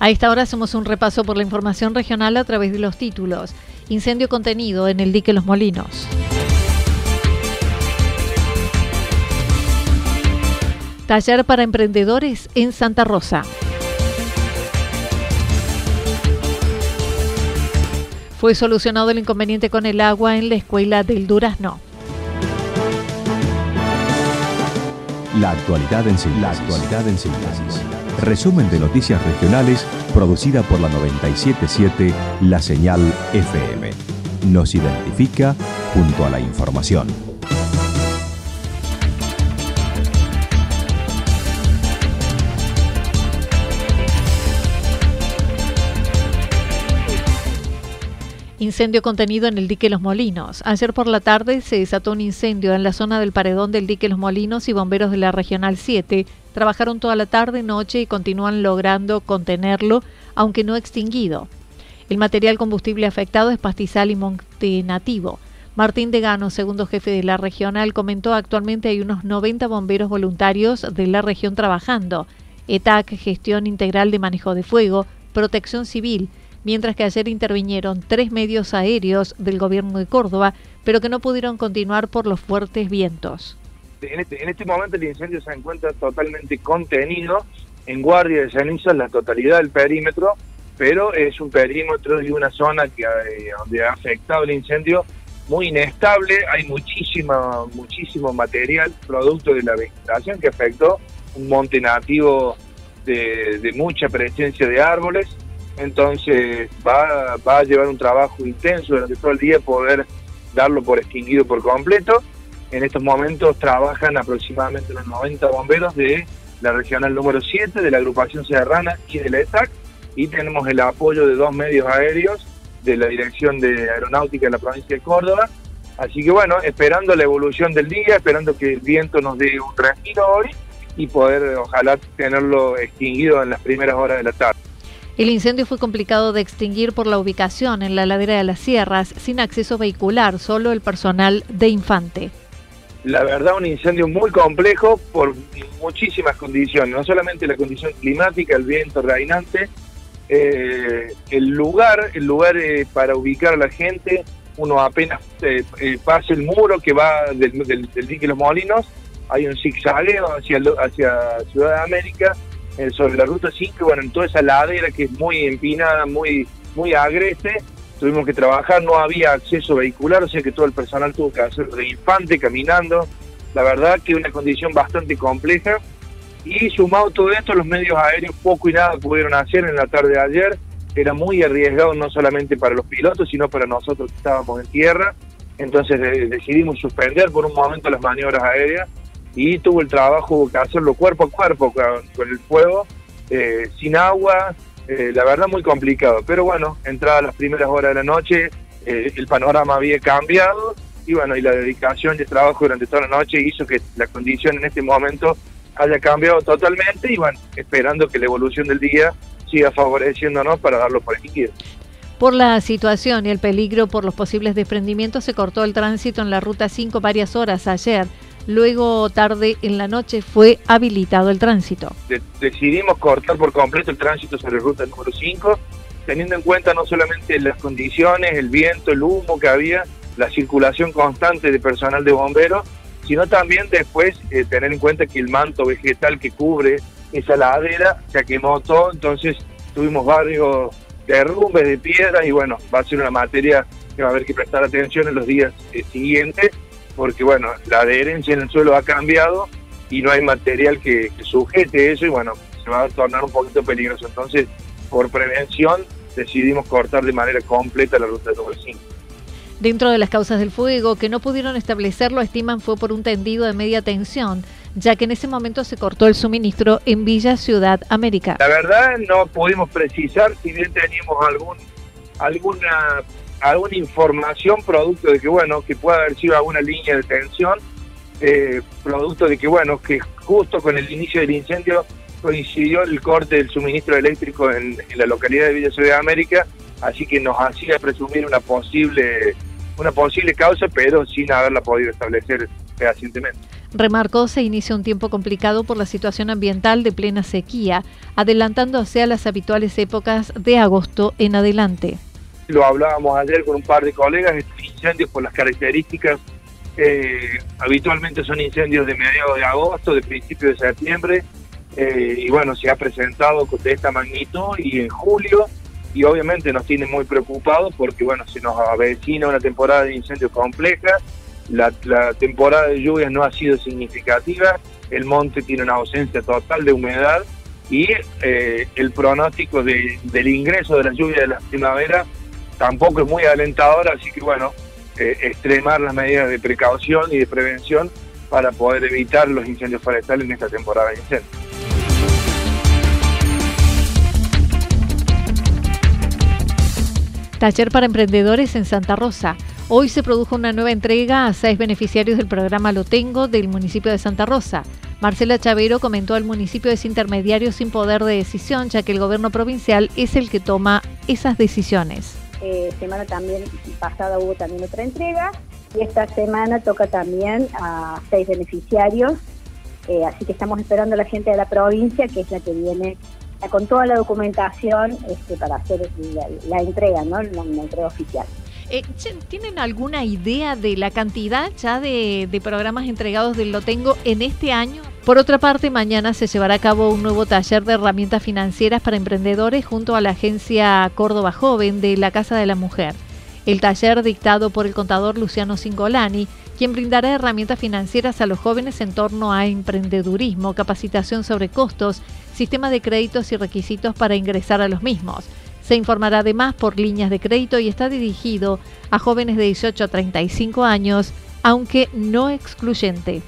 A esta hora hacemos un repaso por la información regional a través de los títulos. Incendio contenido en el dique Los Molinos. Taller para emprendedores en Santa Rosa. Fue solucionado el inconveniente con el agua en la escuela del Durazno. La actualidad en síntesis. La actualidad en síntesis. Resumen de noticias regionales producida por la 977 La Señal FM. Nos identifica junto a la información. Incendio contenido en el dique Los Molinos. Ayer por la tarde se desató un incendio en la zona del paredón del dique Los Molinos y bomberos de la Regional 7 trabajaron toda la tarde, noche y continúan logrando contenerlo, aunque no extinguido. El material combustible afectado es pastizal y monte nativo. Martín Degano, segundo jefe de la regional, comentó actualmente hay unos 90 bomberos voluntarios de la región trabajando. ETAC, gestión integral de manejo de fuego, protección civil, mientras que ayer intervinieron tres medios aéreos del gobierno de Córdoba, pero que no pudieron continuar por los fuertes vientos. En este, en este momento el incendio se encuentra totalmente contenido. En guardia de ceniza la totalidad del perímetro, pero es un perímetro y una zona que eh, donde ha afectado el incendio muy inestable, hay muchísima, muchísimo material producto de la vegetación que afectó un monte nativo de, de mucha presencia de árboles, entonces va, va a llevar un trabajo intenso durante todo el día poder darlo por extinguido por completo. En estos momentos trabajan aproximadamente los 90 bomberos de la regional número 7, de la agrupación Serrana y de la ESAC, y tenemos el apoyo de dos medios aéreos de la Dirección de Aeronáutica de la provincia de Córdoba. Así que bueno, esperando la evolución del día, esperando que el viento nos dé un respiro hoy y poder ojalá tenerlo extinguido en las primeras horas de la tarde. El incendio fue complicado de extinguir por la ubicación en la ladera de las sierras, sin acceso vehicular, solo el personal de Infante. La verdad, un incendio muy complejo por muchísimas condiciones, no solamente la condición climática, el viento reinante, eh, el lugar, el lugar eh, para ubicar a la gente, uno apenas eh, eh pasa el muro que va del, del, del dique Los Molinos, hay un zigzagueo hacia, hacia Ciudad de América, sobre la ruta 5, bueno, en toda esa ladera que es muy empinada, muy, muy agreste, tuvimos que trabajar, no había acceso vehicular, o sea que todo el personal tuvo que hacer de infante, caminando, la verdad que una condición bastante compleja, y sumado todo esto, los medios aéreos poco y nada pudieron hacer en la tarde de ayer, era muy arriesgado no solamente para los pilotos, sino para nosotros que estábamos en tierra, entonces decidimos suspender por un momento las maniobras aéreas, y tuvo el trabajo que hacerlo cuerpo a cuerpo con, el fuego, eh, sin agua, eh, la verdad muy complicado. Pero bueno, entrada las primeras horas de la noche, eh, el panorama había cambiado y bueno, y la dedicación y el trabajo durante toda la noche hizo que la condición en este momento haya cambiado totalmente y bueno, esperando que la evolución del día siga favoreciéndonos para darlo por extinguido. Por la situación y el peligro por los posibles desprendimientos se cortó el tránsito en la ruta 5 varias horas ayer. Luego, tarde en la noche, fue habilitado el tránsito. decidimos cortar por completo el tránsito sobre ruta número 5, teniendo en cuenta no solamente las condiciones, el viento, el humo que había, la circulación constante de personal de bomberos, sino también después eh, tener en cuenta que el manto vegetal que cubre esa ladera, se quemó todo, entonces tuvimos varios derrumbes de piedras y bueno, va a ser una materia que va a haber que prestar atención en los días eh, siguientes, porque bueno, la adherencia en el suelo ha cambiado y no hay material que, sujete eso y bueno, se va a tornar un poquito peligroso. Entonces, por prevención, decidimos cortar de manera completa la ruta de 5. Dentro de las causas del fuego, que no pudieron establecerlo, estiman fue por un tendido de media tensión, ya que en ese momento se cortó el suministro en Villa Ciudad América. La verdad no pudimos precisar si bien teníamos algún alguna alguna información producto de que bueno que pueda haber sido alguna línea de tensión eh, producto de que bueno que justo con el inicio del incendio coincidió el corte del suministro eléctrico en, la localidad de Villa Ciudad América así que nos hacía presumir una posible una posible causa pero sin haberla podido establecer fehacientemente. Remarcó se inicia un tiempo complicado por la situación ambiental de plena sequía, adelantándose a las habituales épocas de agosto en adelante. Lo hablábamos ayer con un par de colegas, estos incendios por las características eh, habitualmente son incendios de mediados de agosto, de principio de septiembre, eh, y bueno, se ha presentado de esta magnitud y en julio, y obviamente nos tiene muy preocupados porque bueno, se nos avecina una temporada de incendios compleja, la, temporada de lluvias no ha sido significativa, el monte tiene una ausencia total de humedad y eh, el pronóstico del ingreso de la lluvia de la primavera tampoco es muy alentador, así que bueno, eh, extremar las medidas de precaución y de prevención para poder evitar los incendios forestales en esta temporada de incendios. Taller para emprendedores en Santa Rosa. Hoy se produjo una nueva entrega a seis beneficiarios del programa Lo Tengo del municipio de Santa Rosa. Marcela Chavero comentó al municipio es intermediario sin poder de decisión, ya que el gobierno provincial es el que toma esas decisiones. Eh, semana también pasada hubo también otra entrega y esta semana toca también a seis beneficiarios, eh, así que estamos esperando a la gente de la provincia, que es la que viene con toda la documentación este, para hacer la, entrega, ¿no? la entrega oficial. Eh, ¿Tienen alguna idea de la cantidad ya de, programas entregados del Lo Tengo en este año? Por otra parte, mañana se llevará a cabo un nuevo taller de herramientas financieras para emprendedores junto a la agencia Córdoba Joven de la Casa de la Mujer. El taller dictado por el contador Luciano Singolani, quien brindará herramientas financieras a los jóvenes en torno a emprendedurismo, capacitación sobre costos, sistema de créditos y requisitos para ingresar a los mismos. Se informará además por líneas de crédito y está dirigido a jóvenes de 18 a 35 años, aunque no excluyente.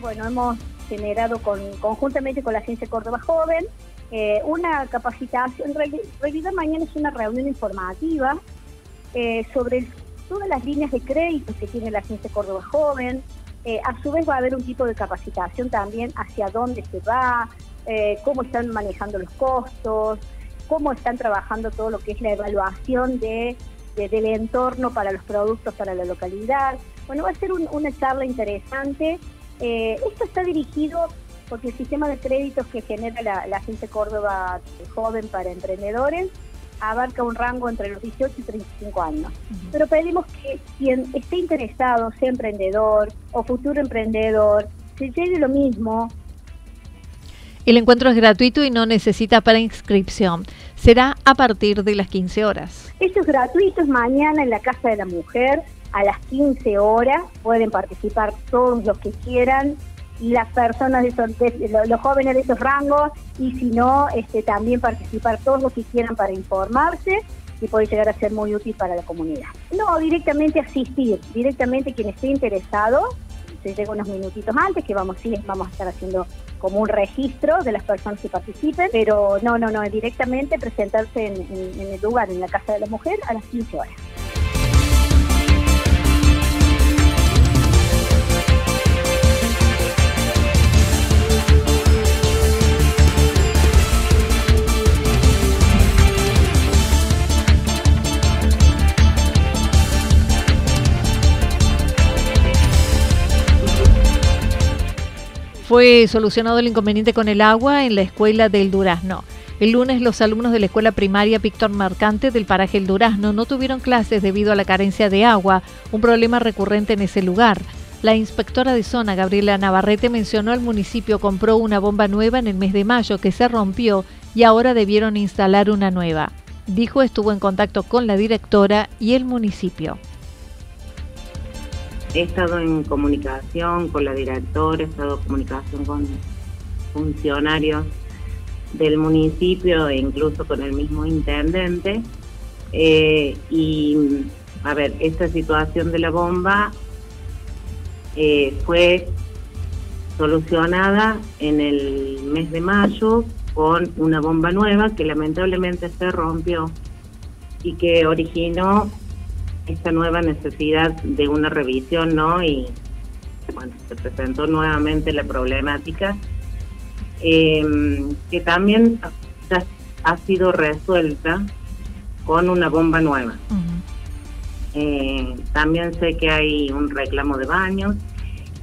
bueno, hemos generado conjuntamente con la Agencia Córdoba Joven eh, una capacitación, en realidad mañana es una reunión informativa eh, sobre todas las líneas de crédito que tiene la Agencia Córdoba Joven. Eh, a su vez va a haber un tipo de capacitación también hacia dónde se va, cómo están manejando los costos, cómo están trabajando todo lo que es la evaluación de, del entorno para los productos para la localidad. Bueno, va a ser una charla interesante. Eh, esto está dirigido porque el sistema de créditos que genera la, la Agencia Córdoba Joven para Emprendedores abarca un rango entre los 18 y 35 años. Pero pedimos que quien esté interesado, sea emprendedor o futuro emprendedor, se llegue lo mismo el encuentro es gratuito y no necesita para inscripción. Será a partir de las 15 horas. Esto es gratuito, es mañana en la Casa de la Mujer a las 15 horas. Pueden participar todos los que quieran las personas de, esos, los jóvenes de esos rangos y si no, este, también participar todos los que quieran para informarse y puede llegar a ser muy útil para la comunidad. No, directamente asistir, directamente quien esté interesado se llega unos minutitos antes, que vamos, sí, vamos a estar haciendo como un registro de las personas que participen, pero no, no, no, directamente presentarse en, en el lugar, en la Casa de la Mujer, a las 15 horas. Fue solucionado el inconveniente con el agua en la escuela del Durazno. El lunes los alumnos de la escuela primaria Víctor Mercante del paraje El Durazno no tuvieron clases debido a la carencia de agua, un problema recurrente en ese lugar. La inspectora de zona, Gabriela Navarrete, mencionó el municipio compró una bomba nueva en el mes de mayo que se rompió y ahora debieron instalar una nueva. Dijo estuvo en contacto con la directora y el municipio. He estado en comunicación con la directora, he estado en comunicación con funcionarios del municipio e incluso con el mismo intendente. Eh, y, a ver, esta situación de la bomba eh, fue solucionada en el mes de mayo con una bomba nueva que lamentablemente se rompió y que originó esta nueva necesidad de una revisión, ¿no? Y bueno, se presentó nuevamente la problemática, em, que también ha sido resuelta con una bomba nueva. Eh, también sé que hay un reclamo de baños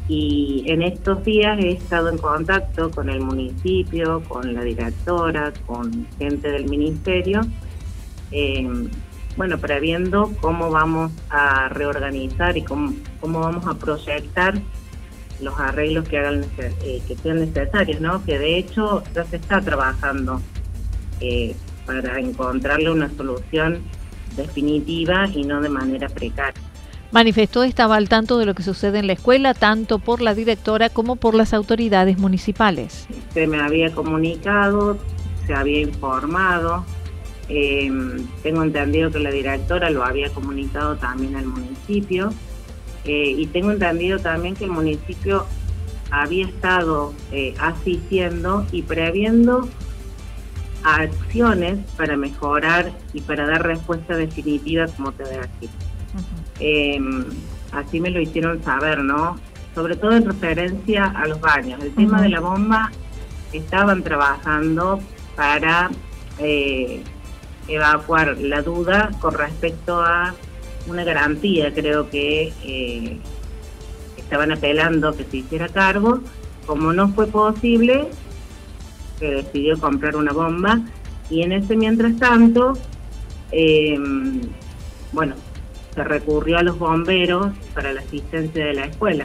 y en estos días he estado en contacto con el municipio, con la directora, con gente del ministerio. Eh, bueno, previendo cómo vamos a reorganizar y cómo, cómo vamos a proyectar los arreglos que hagan eh, que sean necesarios, ¿no? Que de hecho ya se está trabajando eh, para encontrarle una solución definitiva y no de manera precaria. Manifestó estaba al tanto de lo que sucede en la escuela, tanto por la directora como por las autoridades municipales. Se me había comunicado, se había informado, eh, tengo entendido que la directora lo había comunicado también al municipio eh, y tengo entendido también que el municipio había estado eh, asistiendo y previendo acciones para mejorar y para dar respuesta definitiva, como te voy a decir. Em, así me lo hicieron saber, ¿no? Sobre todo en referencia a los baños. El tema de la bomba estaban trabajando para eh, evacuar la duda con respecto a una garantía, creo que eh, estaban apelando que se hiciera cargo. Como no fue posible, se decidió comprar una bomba y en ese mientras tanto, em, bueno, se recurrió a los bomberos para la asistencia de la escuela.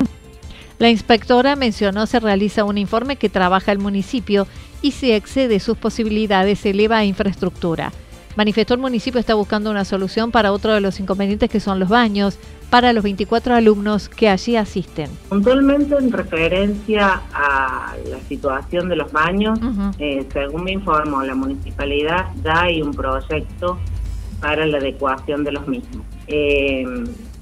La inspectora mencionó se realiza un informe que trabaja el municipio y si excede sus posibilidades se eleva infraestructura. Manifestó el municipio está buscando una solución para otro de los inconvenientes que son los baños para los 24 alumnos que allí asisten. Puntualmente en referencia a la situación de los baños, eh, según me informó la municipalidad, ya hay un proyecto para la adecuación de los mismos. Eh,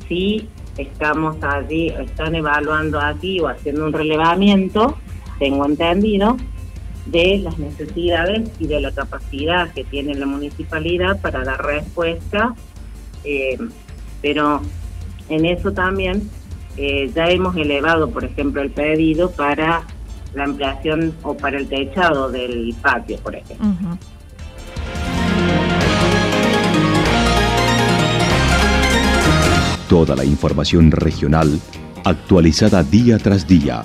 sí, estamos allí, están evaluando aquí o haciendo un relevamiento, tengo entendido, de las necesidades y de la capacidad que tiene la municipalidad para dar respuesta, eh, pero en eso también eh, ya hemos elevado, por ejemplo, el pedido para la ampliación o para el techado del patio, por ejemplo. Toda la información regional actualizada día tras día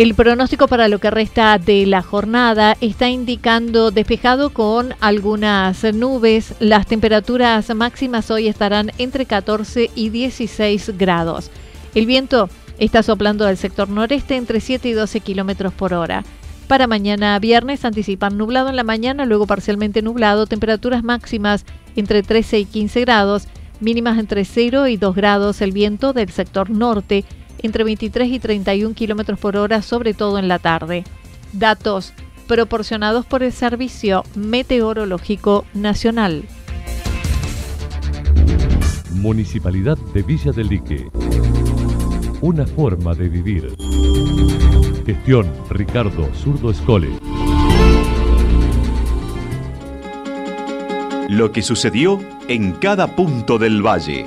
El pronóstico para lo que resta de la jornada está indicando despejado con algunas nubes. Las temperaturas máximas hoy estarán entre 14 y 16 grados. El viento está soplando del sector noreste entre 7 y 12 kilómetros por hora. Para mañana viernes anticipan nublado en la mañana, luego parcialmente nublado, temperaturas máximas entre 13 y 15 grados, mínimas entre 0 y 2 grados, el viento del sector norte entre 23 y 31 kilómetros por hora, sobre todo en la tarde. Datos proporcionados por el Servicio Meteorológico Nacional. Municipalidad de Villa del Lique. Una forma de vivir. Gestión Ricardo Zurdo Escole. Lo que sucedió en cada punto del valle.